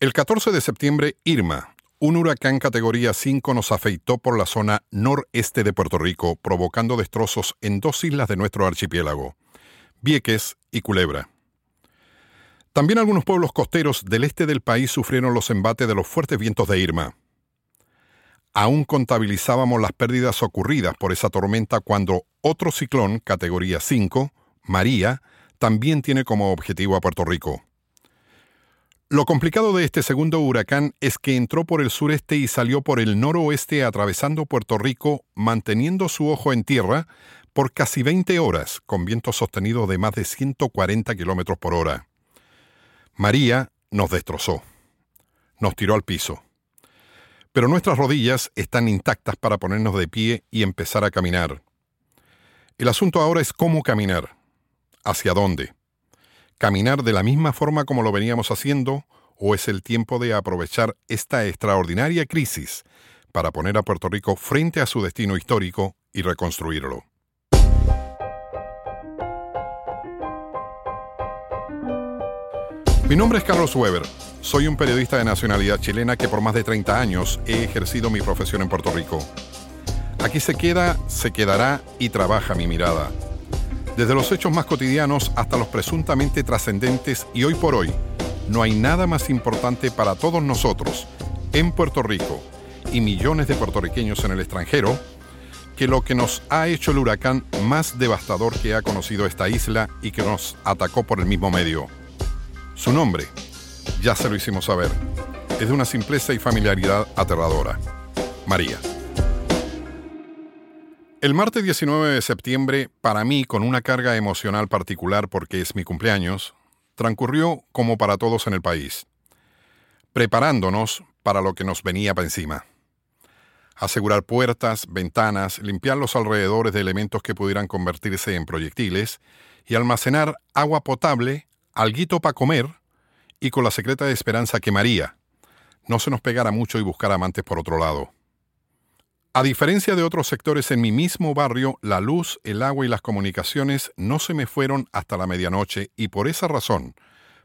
El 14 de septiembre, Irma, un huracán categoría 5 nos afeitó por la zona noreste de Puerto Rico, provocando destrozos en dos islas de nuestro archipiélago, Vieques y Culebra. También algunos pueblos costeros del este del país sufrieron los embates de los fuertes vientos de Irma. Aún contabilizábamos las pérdidas ocurridas por esa tormenta cuando otro ciclón, categoría 5, María, también tiene como objetivo a Puerto Rico. Lo complicado de este segundo huracán es que entró por el sureste y salió por el noroeste atravesando Puerto Rico, manteniendo su ojo en tierra por casi 20 horas, con viento sostenido de más de 140 kilómetros por hora. María nos destrozó, nos tiró al piso. Pero nuestras rodillas están intactas para ponernos de pie y empezar a caminar. El asunto ahora es cómo caminar. ¿Hacia dónde? Caminar de la misma forma como lo veníamos haciendo o es el tiempo de aprovechar esta extraordinaria crisis para poner a Puerto Rico frente a su destino histórico y reconstruirlo? Mi nombre es Carlos Weber. Soy un periodista de nacionalidad chilena que por más de 30 años he ejercido mi profesión en Puerto Rico. Aquí se queda, se quedará y trabaja mi mirada desde los hechos más cotidianos hasta los presuntamente trascendentes y hoy por hoy, no hay nada más importante para todos nosotros en Puerto Rico y millones de puertorriqueños en el extranjero que lo que nos ha hecho el huracán más devastador que ha conocido esta isla y que nos atacó por el mismo medio. Su nombre, ya se lo hicimos saber, es de una simpleza y familiaridad aterradora. María. El martes 19 de septiembre, para mí con una carga emocional particular porque es mi cumpleaños, transcurrió como para todos en el país, preparándonos para lo que nos venía para encima. Asegurar puertas, ventanas, limpiar los alrededores de elementos que pudieran convertirse en proyectiles y almacenar agua potable, alguito para comer y con la secreta esperanza que María no se nos pegara mucho y buscar amantes por otro lado. A diferencia de otros sectores en mi mismo barrio, la luz, el agua y las comunicaciones no se me fueron hasta la medianoche y por esa razón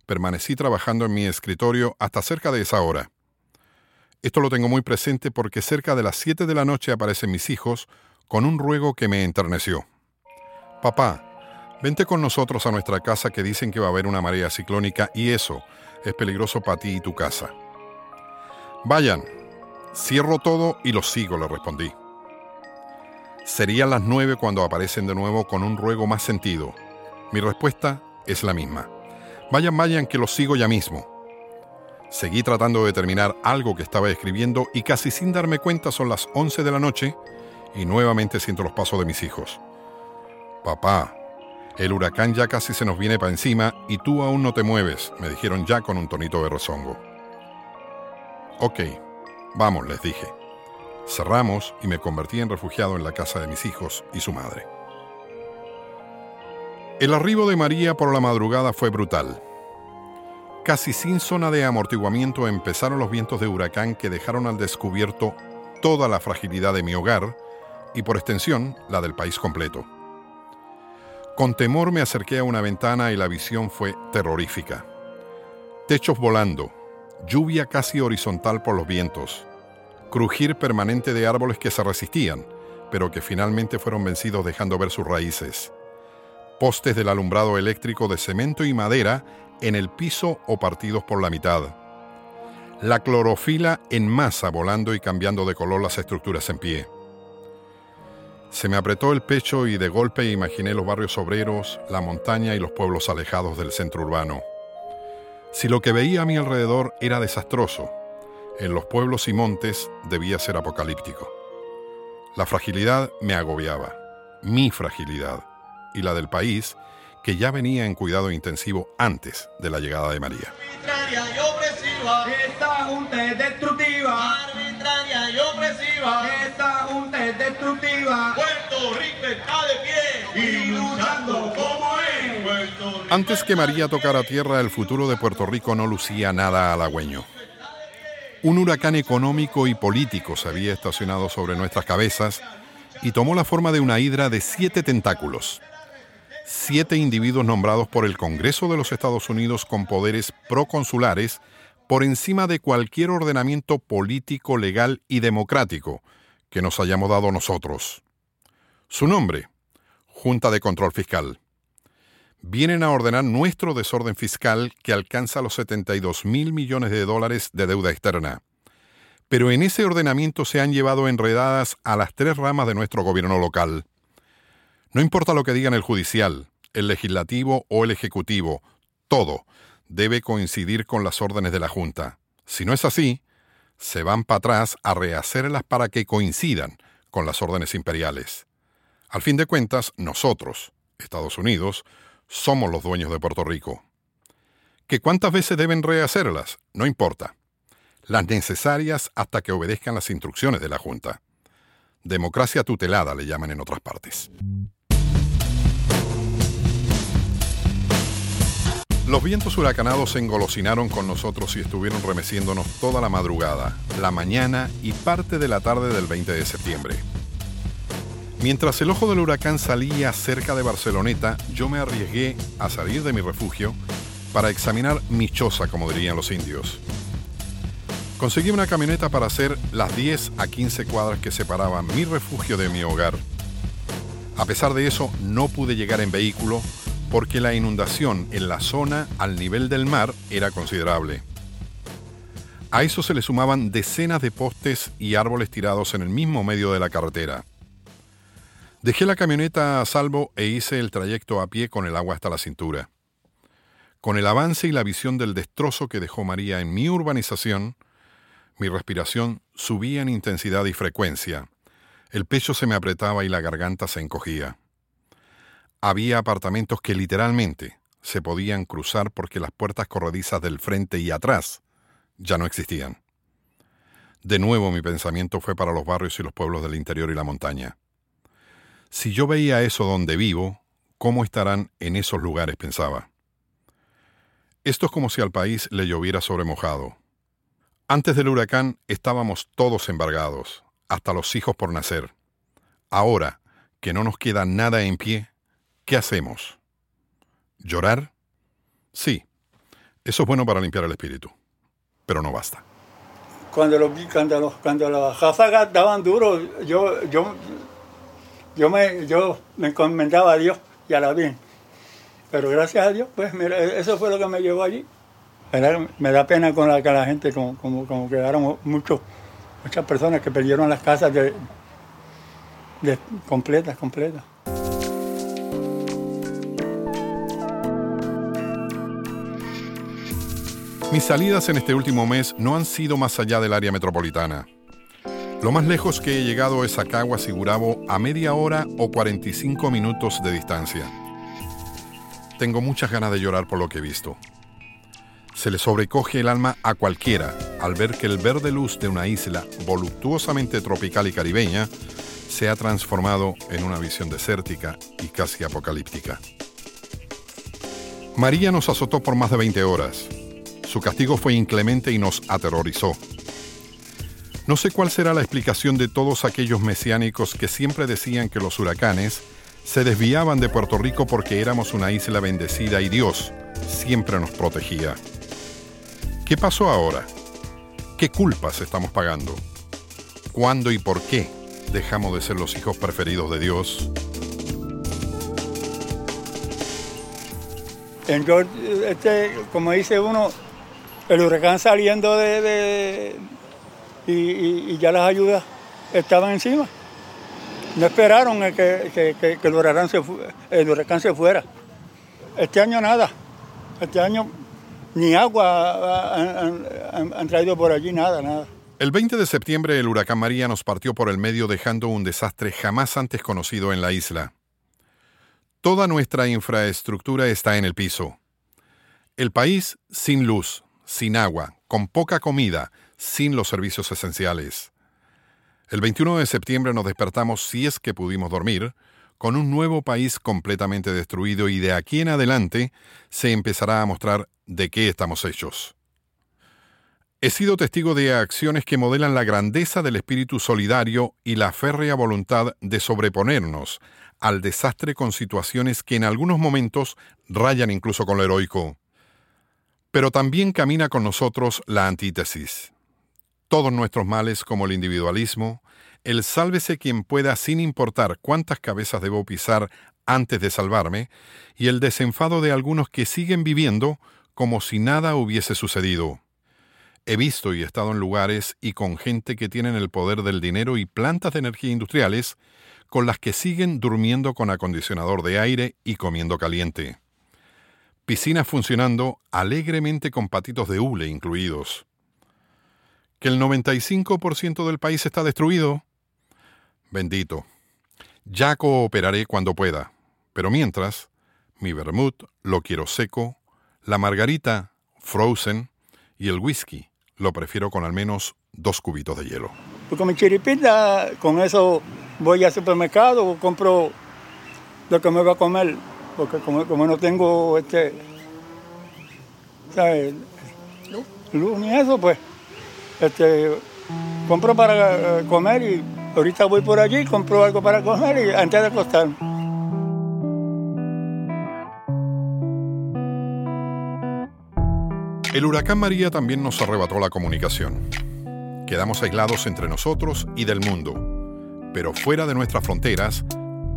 permanecí trabajando en mi escritorio hasta cerca de esa hora. Esto lo tengo muy presente porque cerca de las 7 de la noche aparecen mis hijos con un ruego que me enterneció. Papá, vente con nosotros a nuestra casa que dicen que va a haber una marea ciclónica y eso es peligroso para ti y tu casa. Vayan, Cierro todo y lo sigo, le respondí. Serían las nueve cuando aparecen de nuevo con un ruego más sentido. Mi respuesta es la misma. Vayan, vayan, que los sigo ya mismo. Seguí tratando de terminar algo que estaba escribiendo y casi sin darme cuenta son las once de la noche y nuevamente siento los pasos de mis hijos. Papá, el huracán ya casi se nos viene para encima y tú aún no te mueves, me dijeron ya con un tonito de rezongo. Ok, Vamos, les dije. Cerramos y me convertí en refugiado en la casa de mis hijos y su madre. El arribo de María por la madrugada fue brutal. Casi sin zona de amortiguamiento empezaron los vientos de huracán que dejaron al descubierto toda la fragilidad de mi hogar y por extensión la del país completo. Con temor me acerqué a una ventana y la visión fue terrorífica. Techos volando, lluvia casi horizontal por los vientos, crujir permanente de árboles que se resistían, pero que finalmente fueron vencidos dejando ver sus raíces, postes del alumbrado eléctrico de cemento y madera en el piso o partidos por la mitad, la clorofila en masa volando y cambiando de color las estructuras en pie. Se me apretó el pecho y de golpe imaginé los barrios obreros, la montaña y los pueblos alejados del centro urbano. Si lo que veía a mi alrededor era desastroso, en los pueblos y montes debía ser apocalíptico. La fragilidad me agobiaba, mi fragilidad y la del país, que ya venía en cuidado intensivo antes de la llegada de María. Esta junta es destructiva. Arbitraria y opresiva. Esta junta es destructiva. Puerto Rico está de pie y luchando antes que María tocara tierra, el futuro de Puerto Rico no lucía nada halagüeño. Un huracán económico y político se había estacionado sobre nuestras cabezas y tomó la forma de una hidra de siete tentáculos. Siete individuos nombrados por el Congreso de los Estados Unidos con poderes proconsulares por encima de cualquier ordenamiento político, legal y democrático que nos hayamos dado nosotros. Su nombre, Junta de Control Fiscal. Vienen a ordenar nuestro desorden fiscal que alcanza los 72 mil millones de dólares de deuda externa. Pero en ese ordenamiento se han llevado enredadas a las tres ramas de nuestro gobierno local. No importa lo que digan el judicial, el legislativo o el ejecutivo, todo debe coincidir con las órdenes de la Junta. Si no es así, se van para atrás a rehacerlas para que coincidan con las órdenes imperiales. Al fin de cuentas, nosotros, Estados Unidos, somos los dueños de Puerto Rico. ¿Que cuántas veces deben rehacerlas? No importa. Las necesarias hasta que obedezcan las instrucciones de la Junta. Democracia tutelada le llaman en otras partes. Los vientos huracanados se engolosinaron con nosotros y estuvieron remeciéndonos toda la madrugada, la mañana y parte de la tarde del 20 de septiembre. Mientras el ojo del huracán salía cerca de Barceloneta, yo me arriesgué a salir de mi refugio para examinar mi choza, como dirían los indios. Conseguí una camioneta para hacer las 10 a 15 cuadras que separaban mi refugio de mi hogar. A pesar de eso, no pude llegar en vehículo porque la inundación en la zona al nivel del mar era considerable. A eso se le sumaban decenas de postes y árboles tirados en el mismo medio de la carretera. Dejé la camioneta a salvo e hice el trayecto a pie con el agua hasta la cintura. Con el avance y la visión del destrozo que dejó María en mi urbanización, mi respiración subía en intensidad y frecuencia. El pecho se me apretaba y la garganta se encogía. Había apartamentos que literalmente se podían cruzar porque las puertas corredizas del frente y atrás ya no existían. De nuevo mi pensamiento fue para los barrios y los pueblos del interior y la montaña. Si yo veía eso donde vivo, ¿cómo estarán en esos lugares? pensaba. Esto es como si al país le lloviera sobre mojado. Antes del huracán estábamos todos embargados, hasta los hijos por nacer. Ahora, que no nos queda nada en pie, ¿Qué hacemos? ¿Llorar? Sí, eso es bueno para limpiar el espíritu, pero no basta. Cuando, los, cuando, cuando las ráfagas daban duro, yo, yo, yo, me, yo me encomendaba a Dios y a la bien. Pero gracias a Dios, pues mira, eso fue lo que me llevó allí. Me da pena con la, que la gente, como, como, quedaron muchos, muchas personas que perdieron las casas de, de completas, completas. Mis salidas en este último mes no han sido más allá del área metropolitana. Lo más lejos que he llegado es a Caguas y Gurabo a media hora o 45 minutos de distancia. Tengo muchas ganas de llorar por lo que he visto. Se le sobrecoge el alma a cualquiera al ver que el verde luz de una isla voluptuosamente tropical y caribeña se ha transformado en una visión desértica y casi apocalíptica. María nos azotó por más de 20 horas. Su castigo fue inclemente y nos aterrorizó. No sé cuál será la explicación de todos aquellos mesiánicos que siempre decían que los huracanes se desviaban de Puerto Rico porque éramos una isla bendecida y Dios siempre nos protegía. ¿Qué pasó ahora? ¿Qué culpas estamos pagando? ¿Cuándo y por qué dejamos de ser los hijos preferidos de Dios? En este, como dice uno, el huracán saliendo de, y, ya las ayudas estaban encima. No esperaron que, el, huracán se, el huracán se fuera. Este año nada. Este año ni agua han, traído por allí, nada, nada. El 20 de septiembre el huracán María nos partió por el medio dejando un desastre jamás antes conocido en la isla. Toda nuestra infraestructura está en el piso. El país sin luz, sin agua, con poca comida, sin los servicios esenciales. El 21 de septiembre nos despertamos, si es que pudimos dormir, con un nuevo país completamente destruido y de aquí en adelante se empezará a mostrar de qué estamos hechos. He sido testigo de acciones que modelan la grandeza del espíritu solidario y la férrea voluntad de sobreponernos al desastre con situaciones que en algunos momentos rayan incluso con lo heroico. Pero también camina con nosotros la antítesis. Todos nuestros males como el individualismo, el sálvese quien pueda sin importar cuántas cabezas debo pisar antes de salvarme, y el desenfado de algunos que siguen viviendo como si nada hubiese sucedido. He visto y estado en lugares y con gente que tienen el poder del dinero y plantas de energía industriales con las que siguen durmiendo con acondicionador de aire y comiendo caliente. Piscinas funcionando alegremente con patitos de hule incluidos. ¿Que el 95% del país está destruido? Bendito. Ya cooperaré cuando pueda, pero mientras, mi vermut lo quiero seco, la margarita frozen y el whisky lo prefiero con al menos dos cubitos de hielo. Pues con mi chiripita, con eso voy al supermercado, compro lo que me voy a comer, porque como, como no tengo este, ¿sabes? Luz ni eso, pues, este, compro para eh, comer y ahorita voy por allí, compro algo para comer y antes de acostarme. El huracán María también nos arrebató la comunicación. Quedamos aislados entre nosotros y del mundo, pero fuera de nuestras fronteras,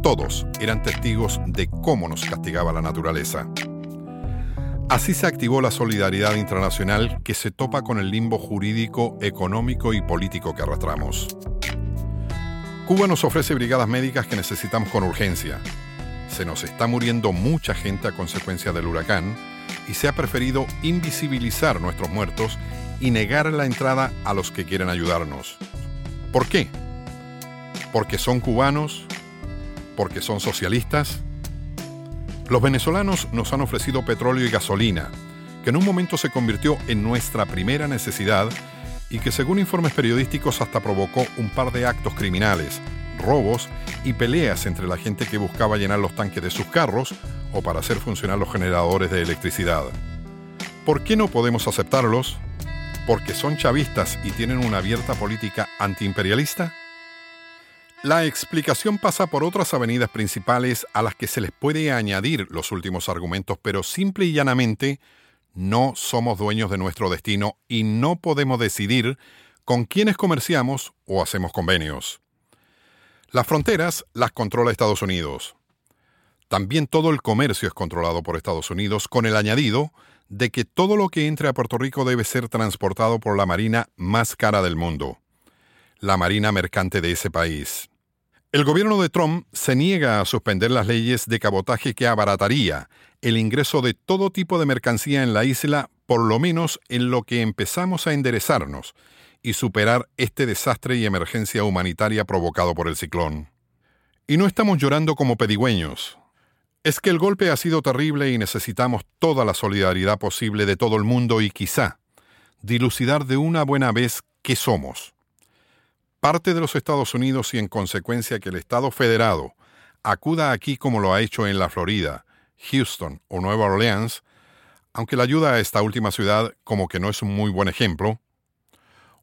todos eran testigos de cómo nos castigaba la naturaleza. Así se activó la solidaridad internacional que se topa con el limbo jurídico, económico y político que arrastramos. Cuba nos ofrece brigadas médicas que necesitamos con urgencia. Se nos está muriendo mucha gente a consecuencia del huracán y se ha preferido invisibilizar nuestros muertos y negar la entrada a los que quieren ayudarnos. ¿Por qué? ¿Porque son cubanos? ¿Porque son socialistas? Los venezolanos nos han ofrecido petróleo y gasolina, que en un momento se convirtió en nuestra primera necesidad y que según informes periodísticos hasta provocó un par de actos criminales, robos y peleas entre la gente que buscaba llenar los tanques de sus carros o para hacer funcionar los generadores de electricidad. ¿Por qué no podemos aceptarlos? ¿Porque son chavistas y tienen una abierta política antiimperialista? La explicación pasa por otras avenidas principales a las que se les puede añadir los últimos argumentos, pero simple y llanamente no somos dueños de nuestro destino y no podemos decidir con quiénes comerciamos o hacemos convenios. Las fronteras las controla Estados Unidos. También todo el comercio es controlado por Estados Unidos, con el añadido de que todo lo que entre a Puerto Rico debe ser transportado por la marina más cara del mundo, la marina mercante de ese país. El gobierno de Trump se niega a suspender las leyes de cabotaje que abarataría el ingreso de todo tipo de mercancía en la isla, por lo menos en lo que empezamos a enderezarnos y superar este desastre y emergencia humanitaria provocado por el ciclón. Y no estamos llorando como pedigüeños. Es que el golpe ha sido terrible y necesitamos toda la solidaridad posible de todo el mundo y quizá dilucidar de una buena vez qué somos. Parte de los Estados Unidos y en consecuencia que el Estado federado acuda aquí como lo ha hecho en la Florida, Houston o Nueva Orleans, aunque la ayuda a esta última ciudad como que no es un muy buen ejemplo,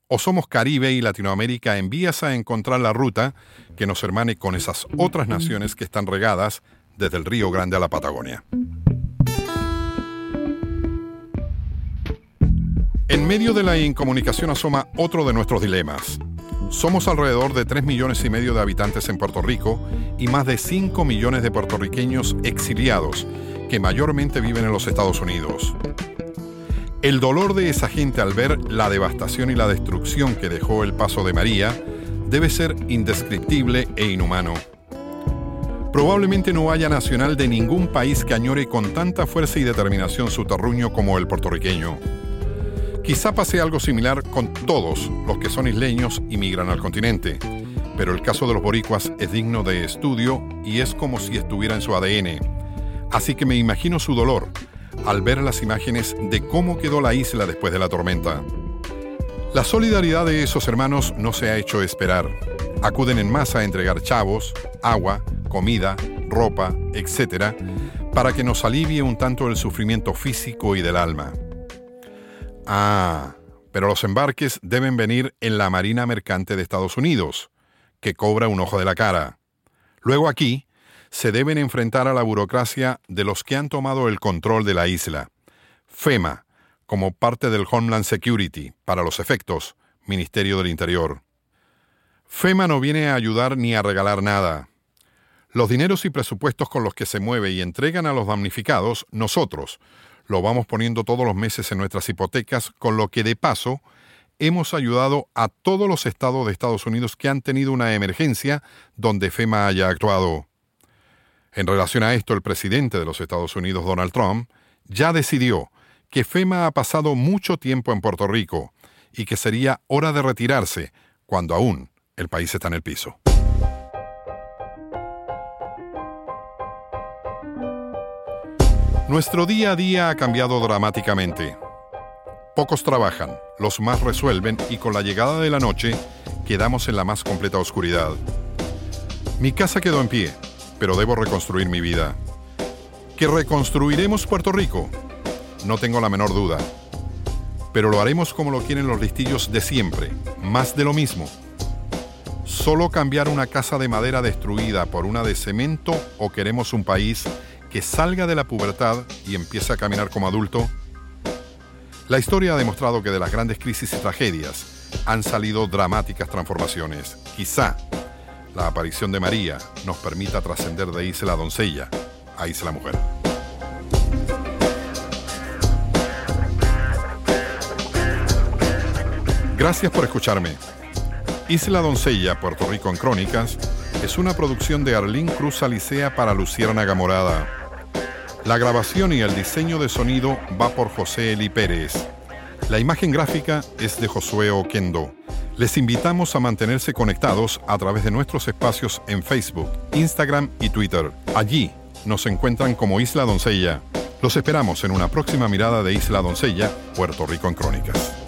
o somos Caribe y Latinoamérica en vías a encontrar la ruta que nos hermane con esas otras naciones que están regadas desde el Río Grande a la Patagonia. En medio de la incomunicación asoma otro de nuestros dilemas. Somos alrededor de 3 millones y medio de habitantes en Puerto Rico y más de 5 millones de puertorriqueños exiliados que mayormente viven en los Estados Unidos. El dolor de esa gente al ver la devastación y la destrucción que dejó el paso de María debe ser indescriptible e inhumano. Probablemente no haya nacional de ningún país que añore con tanta fuerza y determinación su terruño como el puertorriqueño. Quizá pase algo similar con todos los que son isleños y migran al continente, pero el caso de los boricuas es digno de estudio y es como si estuviera en su ADN. Así que me imagino su dolor al ver las imágenes de cómo quedó la isla después de la tormenta. La solidaridad de esos hermanos no se ha hecho esperar. Acuden en masa a entregar chavos, agua, comida, ropa, etc., para que nos alivie un tanto el sufrimiento físico y del alma. Ah, pero los embarques deben venir en la Marina Mercante de Estados Unidos, que cobra un ojo de la cara. Luego aquí, se deben enfrentar a la burocracia de los que han tomado el control de la isla. FEMA, como parte del Homeland Security, para los efectos, Ministerio del Interior. FEMA no viene a ayudar ni a regalar nada. Los dineros y presupuestos con los que se mueve y entregan a los damnificados, nosotros, lo vamos poniendo todos los meses en nuestras hipotecas, con lo que de paso hemos ayudado a todos los estados de Estados Unidos que han tenido una emergencia donde FEMA haya actuado. En relación a esto, el presidente de los Estados Unidos, Donald Trump, ya decidió que FEMA ha pasado mucho tiempo en Puerto Rico y que sería hora de retirarse cuando aún el país está en el piso. Nuestro día a día ha cambiado dramáticamente. Pocos trabajan, los más resuelven y con la llegada de la noche quedamos en la más completa oscuridad. Mi casa quedó en pie, pero debo reconstruir mi vida. ¿Que reconstruiremos Puerto Rico? No tengo la menor duda. Pero lo haremos como lo quieren los listillos de siempre, más de lo mismo. ¿Solo cambiar una casa de madera destruida por una de cemento o queremos un país que salga de la pubertad y empiece a caminar como adulto? La historia ha demostrado que de las grandes crisis y tragedias han salido dramáticas transformaciones. Quizá la aparición de María nos permita trascender de Isla Doncella a Isla Mujer. Gracias por escucharme. Isla Doncella, Puerto Rico en Crónicas, es una producción de Arlín Cruz Alicea para Luciérnaga Morada. La grabación y el diseño de sonido va por José Eli Pérez. La imagen gráfica es de Josué Oquendo. Les invitamos a mantenerse conectados a través de nuestros espacios en Facebook, Instagram y Twitter. Allí nos encuentran como Isla Doncella. Los esperamos en una próxima mirada de Isla Doncella, Puerto Rico en Crónicas.